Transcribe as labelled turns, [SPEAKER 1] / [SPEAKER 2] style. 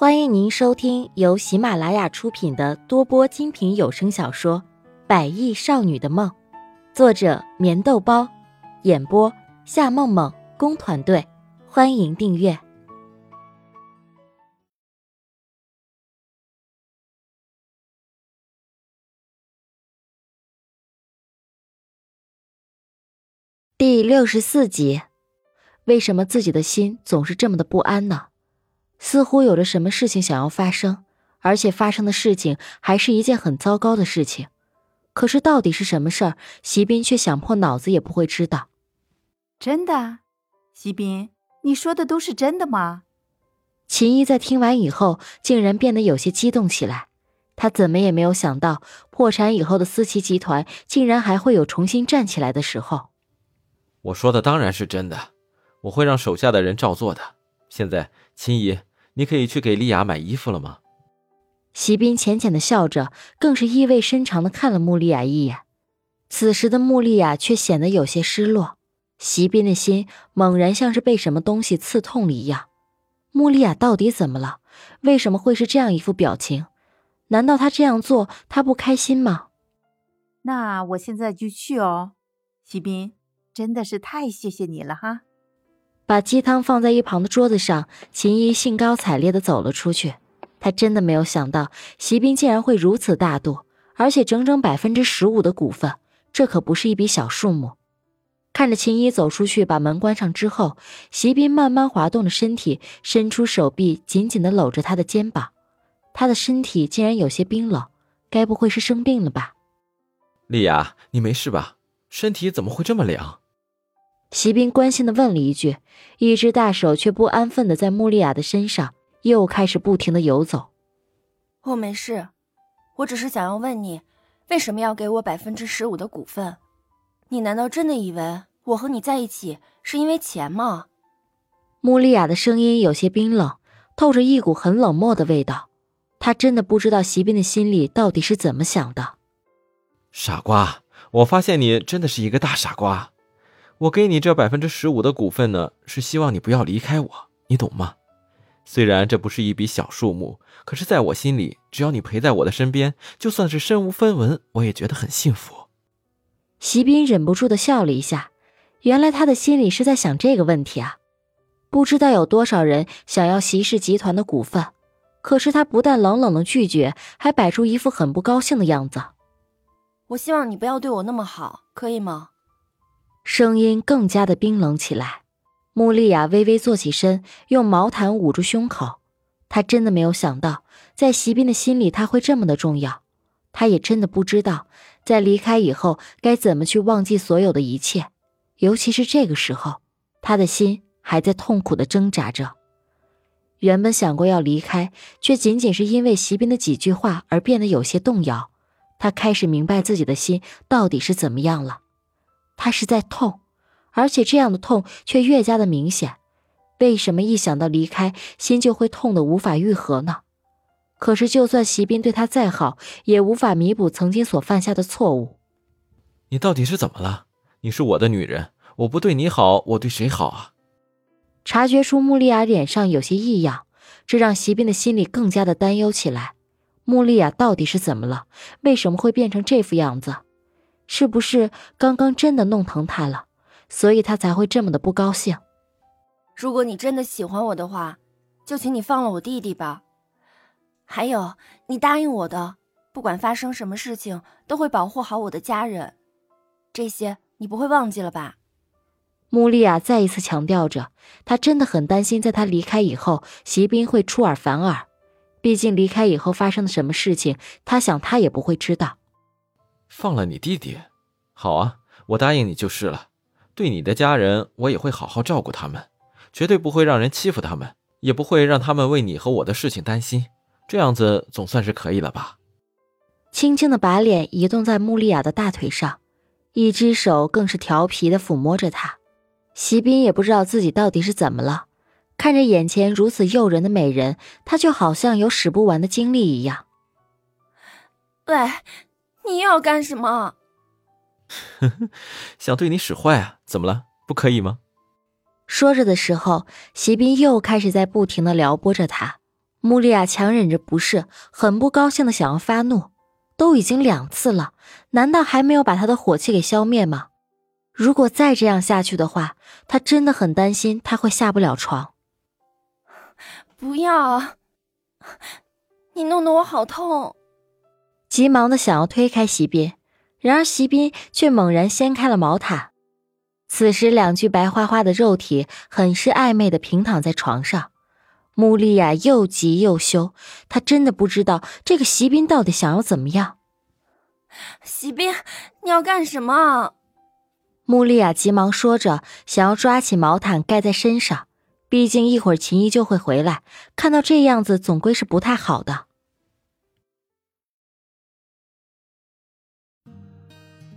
[SPEAKER 1] 欢迎您收听由喜马拉雅出品的多播精品有声小说《百亿少女的梦》，作者：棉豆包，演播：夏梦梦工团队。欢迎订阅第六十四集。为什么自己的心总是这么的不安呢？似乎有着什么事情想要发生，而且发生的事情还是一件很糟糕的事情。可是到底是什么事儿，席斌却想破脑子也不会知道。
[SPEAKER 2] 真的，席斌，你说的都是真的吗？
[SPEAKER 1] 秦一在听完以后，竟然变得有些激动起来。他怎么也没有想到，破产以后的思琪集团竟然还会有重新站起来的时候。
[SPEAKER 3] 我说的当然是真的，我会让手下的人照做的。现在，秦姨。你可以去给丽雅买衣服了吗？
[SPEAKER 1] 席斌浅浅的笑着，更是意味深长的看了穆丽雅一眼。此时的穆丽雅却显得有些失落，席斌的心猛然像是被什么东西刺痛了一样。穆丽雅到底怎么了？为什么会是这样一副表情？难道她这样做她不开心吗？
[SPEAKER 2] 那我现在就去哦，席斌，真的是太谢谢你了哈。
[SPEAKER 1] 把鸡汤放在一旁的桌子上，秦一兴高采烈地走了出去。他真的没有想到，席斌竟然会如此大度，而且整整百分之十五的股份，这可不是一笔小数目。看着秦一走出去，把门关上之后，席斌慢慢滑动着身体，伸出手臂，紧紧地搂着他的肩膀。他的身体竟然有些冰冷，该不会是生病了吧？
[SPEAKER 3] 丽雅，你没事吧？身体怎么会这么凉？
[SPEAKER 1] 席斌关心的问了一句，一只大手却不安分的在穆丽亚的身上又开始不停的游走。
[SPEAKER 4] 我没事，我只是想要问你，为什么要给我百分之十五的股份？你难道真的以为我和你在一起是因为钱吗？
[SPEAKER 1] 穆丽亚的声音有些冰冷，透着一股很冷漠的味道。她真的不知道席斌的心里到底是怎么想的。
[SPEAKER 3] 傻瓜，我发现你真的是一个大傻瓜。我给你这百分之十五的股份呢，是希望你不要离开我，你懂吗？虽然这不是一笔小数目，可是在我心里，只要你陪在我的身边，就算是身无分文，我也觉得很幸福。
[SPEAKER 1] 席斌忍不住的笑了一下，原来他的心里是在想这个问题啊！不知道有多少人想要席氏集团的股份，可是他不但冷冷的拒绝，还摆出一副很不高兴的样子。
[SPEAKER 4] 我希望你不要对我那么好，可以吗？
[SPEAKER 1] 声音更加的冰冷起来，穆丽亚微微坐起身，用毛毯捂住胸口。她真的没有想到，在席斌的心里，他会这么的重要。她也真的不知道，在离开以后该怎么去忘记所有的一切，尤其是这个时候，他的心还在痛苦的挣扎着。原本想过要离开，却仅仅是因为席斌的几句话而变得有些动摇。他开始明白自己的心到底是怎么样了。他是在痛，而且这样的痛却越加的明显。为什么一想到离开，心就会痛得无法愈合呢？可是，就算席斌对他再好，也无法弥补曾经所犯下的错误。
[SPEAKER 3] 你到底是怎么了？你是我的女人，我不对你好，我对谁好啊？
[SPEAKER 1] 察觉出穆丽亚脸上有些异样，这让席斌的心里更加的担忧起来。穆丽亚到底是怎么了？为什么会变成这副样子？是不是刚刚真的弄疼他了，所以他才会这么的不高兴？
[SPEAKER 4] 如果你真的喜欢我的话，就请你放了我弟弟吧。还有，你答应我的，不管发生什么事情，都会保护好我的家人。这些你不会忘记了吧？
[SPEAKER 1] 穆丽亚再一次强调着，她真的很担心，在她离开以后，席斌会出尔反尔。毕竟离开以后发生的什么事情，她想他也不会知道。
[SPEAKER 3] 放了你弟弟，好啊，我答应你就是了。对你的家人，我也会好好照顾他们，绝对不会让人欺负他们，也不会让他们为你和我的事情担心。这样子总算是可以了吧？
[SPEAKER 1] 轻轻的把脸移动在穆丽亚的大腿上，一只手更是调皮的抚摸着她。席斌也不知道自己到底是怎么了，看着眼前如此诱人的美人，他就好像有使不完的精力一样。
[SPEAKER 4] 喂。你要干什么？
[SPEAKER 3] 想对你使坏啊？怎么了？不可以吗？
[SPEAKER 1] 说着的时候，席斌又开始在不停的撩拨着她，穆丽亚强忍着不适，很不高兴的想要发怒。都已经两次了，难道还没有把他的火气给消灭吗？如果再这样下去的话，他真的很担心他会下不了床。
[SPEAKER 4] 不要，你弄得我好痛！
[SPEAKER 1] 急忙的想要推开席斌，然而席斌却猛然掀开了毛毯。此时，两具白花花的肉体很是暧昧的平躺在床上。穆丽亚又急又羞，她真的不知道这个席斌到底想要怎么样。
[SPEAKER 4] 席斌，你要干什么？
[SPEAKER 1] 穆丽亚急忙说着，想要抓起毛毯盖在身上。毕竟一会儿秦姨就会回来，看到这样子总归是不太好的。